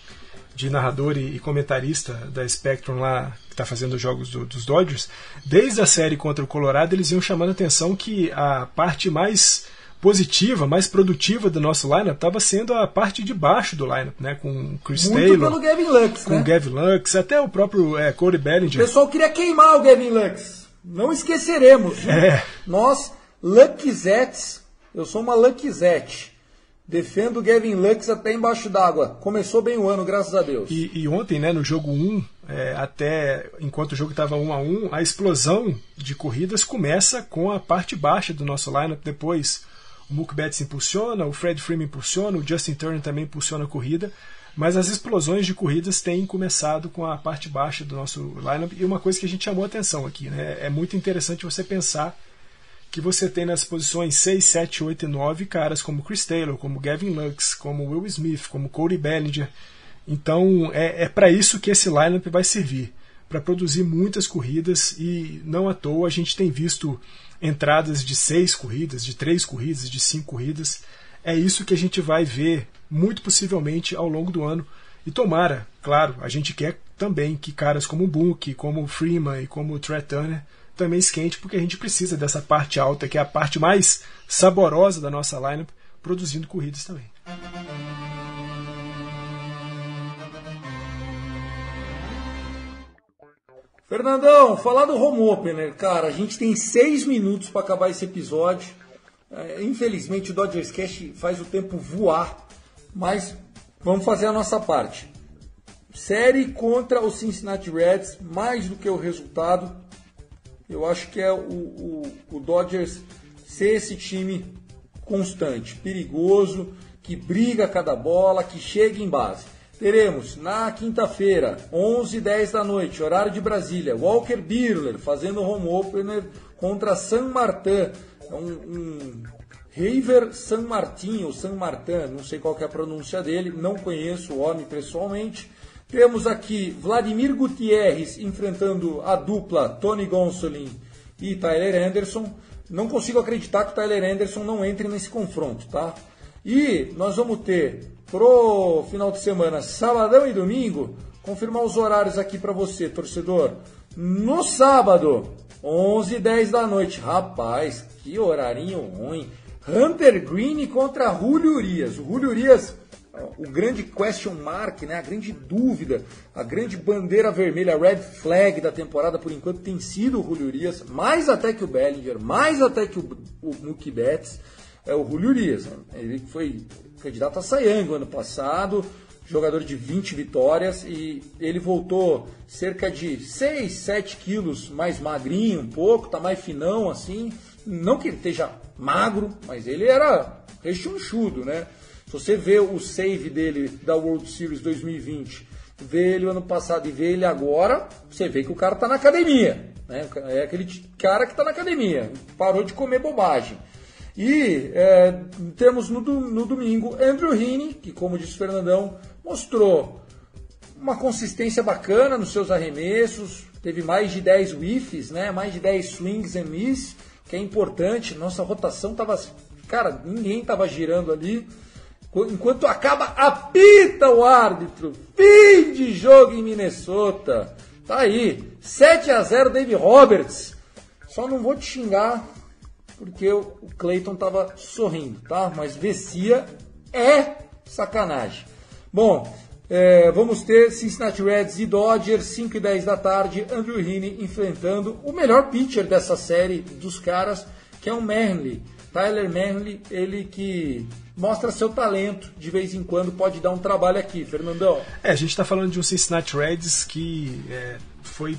de narrador e, comentarista da Spectrum lá, que está fazendo os jogos do, dos Dodgers, desde a série contra o Colorado, eles iam chamando a atenção que a parte mais positiva, mais produtiva do nosso lineup estava sendo a parte de baixo do lineup, né? Com Chris Muito Taylor, pelo Gavin Lux, com né? Gavin Lux, até o próprio é, Corey O Bellinger. pessoal queria queimar o Gavin Lux. Não esqueceremos. É. Nós, Luckzettes, eu sou uma Luckzette. Defendo o Gavin Lux até embaixo d'água. Começou bem o ano, graças a Deus. E, e ontem, né, no jogo 1, é, até enquanto o jogo estava 1 a 1 a explosão de corridas começa com a parte baixa do nosso lineup. Depois o Mookie Betts impulsiona, o Fred Freeman impulsiona, o Justin Turner também impulsiona a corrida. Mas as explosões de corridas têm começado com a parte baixa do nosso lineup. E uma coisa que a gente chamou atenção aqui, né, é muito interessante você pensar que você tem nas posições 6, 7, 8 e 9 caras como Chris Taylor, como Gavin Lux, como Will Smith, como Cody Bellinger. Então é, é para isso que esse lineup vai servir para produzir muitas corridas e não à toa a gente tem visto entradas de seis corridas, de três corridas, de cinco corridas. É isso que a gente vai ver muito possivelmente ao longo do ano. E tomara, claro, a gente quer também que caras como Book, como Freeman e como Trey Turner também esquente, porque a gente precisa dessa parte alta, que é a parte mais saborosa da nossa lineup, produzindo corridas também. Fernandão, falar do home opener, cara, a gente tem seis minutos para acabar esse episódio. É, infelizmente o Dodgers Cash faz o tempo voar, mas vamos fazer a nossa parte. Série contra o Cincinnati Reds, mais do que o resultado. Eu acho que é o, o, o Dodgers ser esse time constante, perigoso, que briga cada bola, que chega em base. Teremos na quinta-feira, 11 h 10 da noite, horário de Brasília, Walker Buehler fazendo home opener contra San Martin. É um, um River San Martin ou San Martin, não sei qual é a pronúncia dele, não conheço o homem pessoalmente. Temos aqui Vladimir Gutierrez enfrentando a dupla Tony Gonsolin e Tyler Anderson. Não consigo acreditar que o Tyler Anderson não entre nesse confronto, tá? E nós vamos ter pro final de semana, sabadão e domingo, confirmar os horários aqui para você, torcedor. No sábado, 11 h 10 da noite. Rapaz, que horarinho ruim. Hunter Green contra Julio Urias. O Julio Urias, o grande question mark, né? a grande dúvida, a grande bandeira vermelha, a red flag da temporada por enquanto tem sido o Julio Urias, mais até que o Bellinger, mais até que o, o Mookie Betts, é o Julio Urias. Né? Ele foi candidato a Sayang ano passado, jogador de 20 vitórias e ele voltou cerca de 6, 7 quilos mais magrinho um pouco, tá mais finão assim. Não que ele esteja magro, mas ele era rechonchudo, né? Se você vê o save dele da World Series 2020, vê ele ano passado e vê ele agora, você vê que o cara tá na academia. Né? É aquele cara que tá na academia, parou de comer bobagem. E é, temos no, no, domingo Andrew Heaney, que como disse o Fernandão, mostrou uma consistência bacana nos seus arremessos, teve mais de 10 whiffs, né? mais de 10 swings and miss, que é importante. Nossa rotação tava. Cara, ninguém tava girando ali. Enquanto acaba, apita o árbitro. Fim de jogo em Minnesota. Tá aí. 7 a 0 Dave Roberts. Só não vou te xingar porque o Clayton tava sorrindo, tá? Mas Vessia é sacanagem. Bom, é, vamos ter Cincinnati Reds e Dodgers, 5 e 10 da tarde. Andrew Heaney enfrentando o melhor pitcher dessa série dos caras, que é o Manley. Tyler Manley, ele que mostra seu talento de vez em quando, pode dar um trabalho aqui, Fernandão. É, a gente está falando de um Cincinnati Reds que é, foi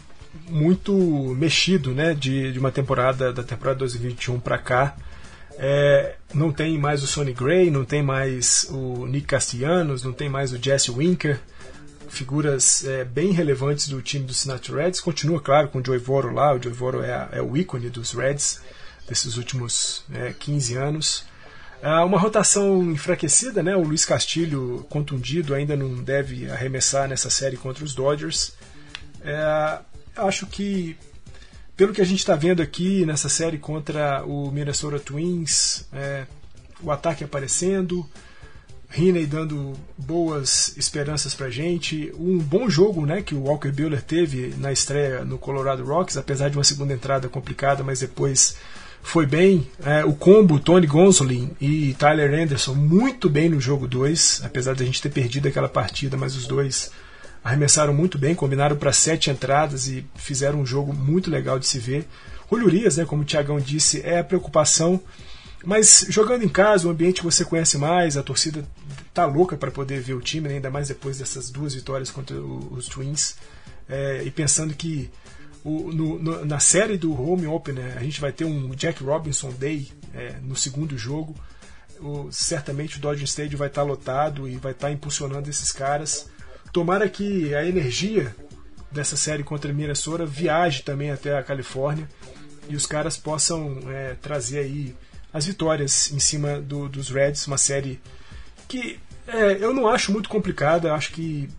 muito mexido né, de, de uma temporada, da temporada 2021 para cá. É, não tem mais o Sonny Gray, não tem mais o Nick Castellanos, não tem mais o Jesse Winker, figuras é, bem relevantes do time do Cincinnati Reds. Continua, claro, com o Joey Voro lá, o Joey Voro é, a, é o ícone dos Reds desses últimos é, 15 anos. É uma rotação enfraquecida, né? o Luiz Castilho, contundido, ainda não deve arremessar nessa série contra os Dodgers. É, acho que pelo que a gente está vendo aqui nessa série contra o Minnesota Twins, é, o ataque aparecendo, Riney dando boas esperanças para gente, um bom jogo, né, que o Walker Buehler teve na estreia no Colorado Rocks, apesar de uma segunda entrada complicada, mas depois foi bem. É, o combo Tony Gonsolin e Tyler Anderson muito bem no jogo 2, apesar de a gente ter perdido aquela partida, mas os dois arremessaram muito bem, combinaram para sete entradas e fizeram um jogo muito legal de se ver. O Urias, né, como o Tiagão disse, é a preocupação, mas jogando em casa, o ambiente que você conhece mais, a torcida tá louca para poder ver o time, né, ainda mais depois dessas duas vitórias contra os Twins, é, e pensando que o, no, no, na série do Home Opener a gente vai ter um Jack Robinson Day é, no segundo jogo. O, certamente o Dodger Stadium vai estar lotado e vai estar impulsionando esses caras. Tomara que a energia dessa série contra Minnesota viaje também até a Califórnia e os caras possam é, trazer aí as vitórias em cima do, dos Reds, uma série que é, eu não acho muito complicada, acho que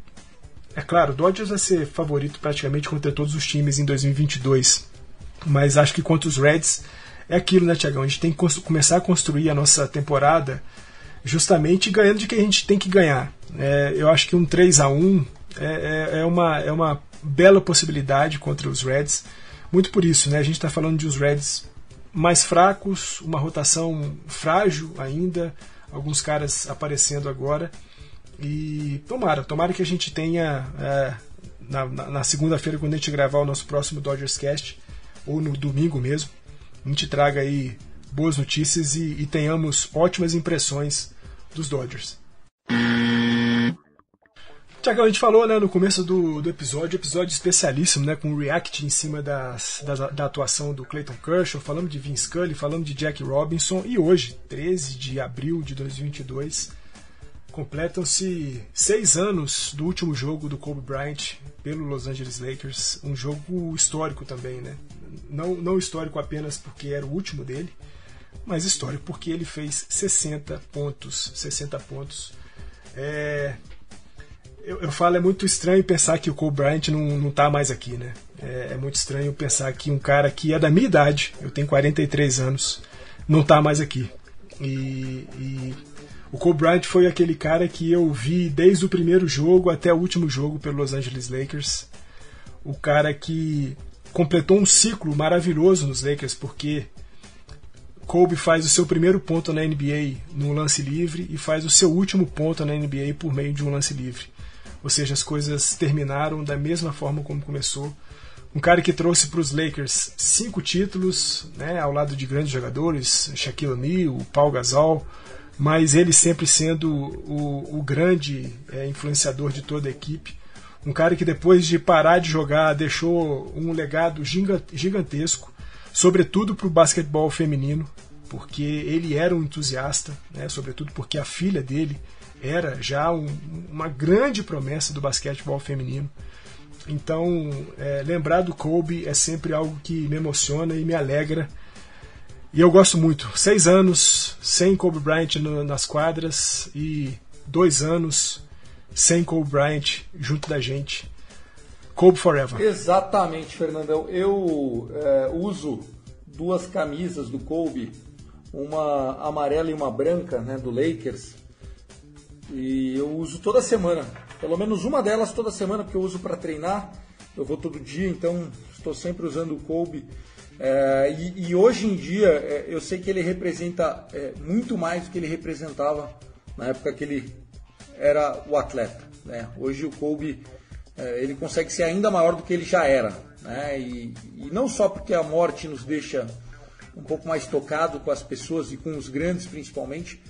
é claro, o Dodgers vai ser favorito praticamente contra todos os times em 2022. Mas acho que contra os Reds é aquilo, né, Tiagão? A gente tem que começar a construir a nossa temporada justamente ganhando de que a gente tem que ganhar. É, eu acho que um 3 a 1 é, é, é, uma, é uma bela possibilidade contra os Reds. Muito por isso, né? A gente está falando de os Reds mais fracos, uma rotação frágil ainda, alguns caras aparecendo agora. E tomara, tomara que a gente tenha é, na, na, segunda-feira, quando a gente gravar o nosso próximo Dodgers Cast, ou no domingo mesmo, a gente traga aí boas notícias e, e tenhamos ótimas impressões dos Dodgers. Tiagão, a gente falou né, no começo do, do episódio, episódio especialíssimo, né, com o react em cima das, da atuação do Clayton Kershaw, falamos de Vince Scully, falamos de Jack Robinson, e hoje, 13 de abril de 2022, Completam-se seis anos do último jogo do Kobe Bryant pelo Los Angeles Lakers, um jogo histórico também, né? Não, não histórico apenas porque era o último dele, mas histórico porque ele fez 60 pontos. 60 pontos. É, eu, eu, falo, é muito estranho pensar que o Kobe Bryant não, não tá mais aqui, né? É, é, muito estranho pensar que um cara que é da minha idade, eu tenho 43 anos, não tá mais aqui. E, e o Kobe Bryant foi aquele cara que eu vi desde o primeiro jogo até o último jogo pelo Los Angeles Lakers. O cara que completou um ciclo maravilhoso nos Lakers, porque Kobe faz o seu primeiro ponto na NBA no lance livre e faz o seu último ponto na NBA por meio de um lance livre. Ou seja, as coisas terminaram da mesma forma como começou. Um cara que trouxe para os Lakers cinco títulos, né, ao lado de grandes jogadores, Shaquille O'Neal, Paul Gasol, mas ele sempre sendo o, o grande é, influenciador de toda a equipe. Um cara que depois de parar de jogar deixou um legado gigantesco, sobretudo para o basquetebol feminino, porque ele era um entusiasta, né, sobretudo porque a filha dele era já um, uma grande promessa do basquetebol feminino. Então, é, lembrar do Kobe é sempre algo que me emociona e me alegra e eu gosto muito. Seis anos sem Kobe Bryant no, nas quadras e dois anos sem Kobe Bryant junto da gente. Kobe Forever. Exatamente, Fernandão. Eu é, uso duas camisas do Kobe, uma amarela e uma branca, né, do Lakers. E eu uso toda semana, pelo menos uma delas toda semana, porque eu uso para treinar. Eu vou todo dia, então estou sempre usando o Kobe é, e, e, hoje em dia é, eu sei que ele representa é, muito mais do que ele representava na época que ele era o atleta. Né? Hoje o Kobe é, ele consegue ser ainda maior do que ele já era. Né? E, e, não só porque a morte nos deixa um pouco mais tocado com as pessoas e com os grandes principalmente,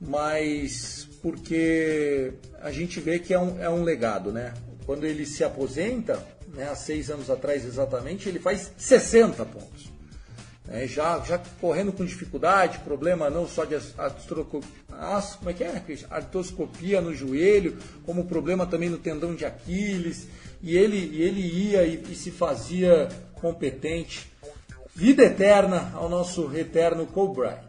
mas porque a gente vê que é um, é um legado. Né? Quando ele se aposenta, né, há seis anos atrás exatamente, ele faz 60 pontos. É, já, já correndo com dificuldade, problema não só de artroscopia, como é que é, artroscopia no joelho, como problema também no tendão de Aquiles, e ele, ele ia e, e se fazia competente. Vida eterna ao nosso eterno Cobra.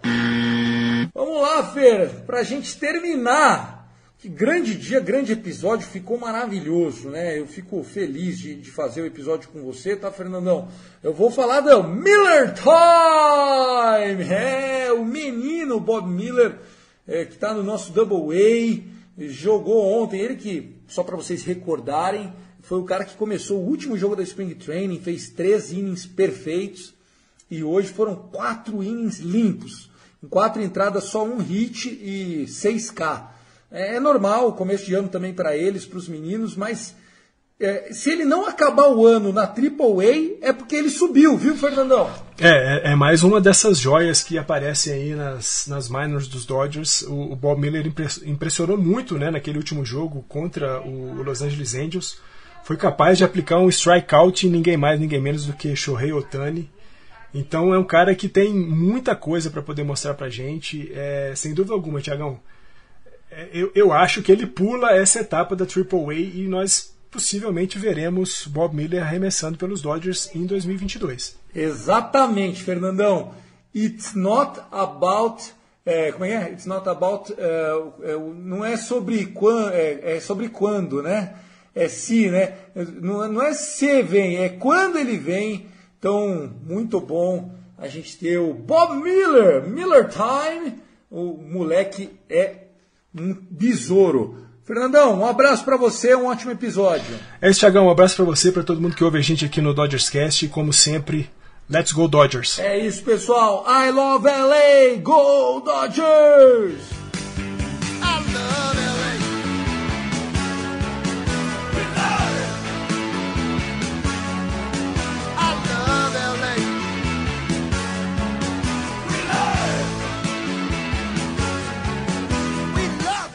Vamos lá, Fer, para a gente terminar que grande dia, grande episódio, ficou maravilhoso, né? Eu fico feliz de, de, fazer o episódio com você, tá, Fernandão? Eu vou falar do Miller Time! É, o menino Bob Miller, é, que está no nosso Double A, jogou ontem, ele que, só para vocês recordarem, foi o cara que começou o último jogo da Spring Training, fez três innings perfeitos e hoje foram quatro innings limpos. Em quatro entradas, só um hit e 6K. É, é normal, começo de ano também para eles, para os meninos, mas é, se ele não acabar o ano na Triple A, é porque ele subiu, viu, Fernandão? É, é, é mais uma dessas joias que aparecem aí nas, nas minors dos Dodgers. O, o Bob Miller impressionou muito né, naquele último jogo contra o Los Angeles Angels. Foi capaz de aplicar um strikeout em ninguém mais, ninguém menos do que Shohei Otani. Então é um cara que tem muita coisa para poder mostrar pra gente. É, sem dúvida alguma, Tiagão. É, eu, eu acho que ele pula essa etapa da Triple A e nós possivelmente veremos Bob Miller arremessando pelos Dodgers em 2022. Exatamente, Fernandão. It's not about é, como é é? It's not about é, é, não é sobre quando é, é, sobre quando, né? É se, né? Não, não é se vem, é quando ele vem então, muito bom a gente ter o Bob Miller, Miller Time. O moleque é um besouro. Fernandão, um abraço para você, um ótimo episódio. É isso, Thiagão, um abraço para você, para todo mundo que ouve a gente aqui no Dodgers Cast e como sempre, let's go Dodgers. É isso, pessoal. I love LA, go Dodgers!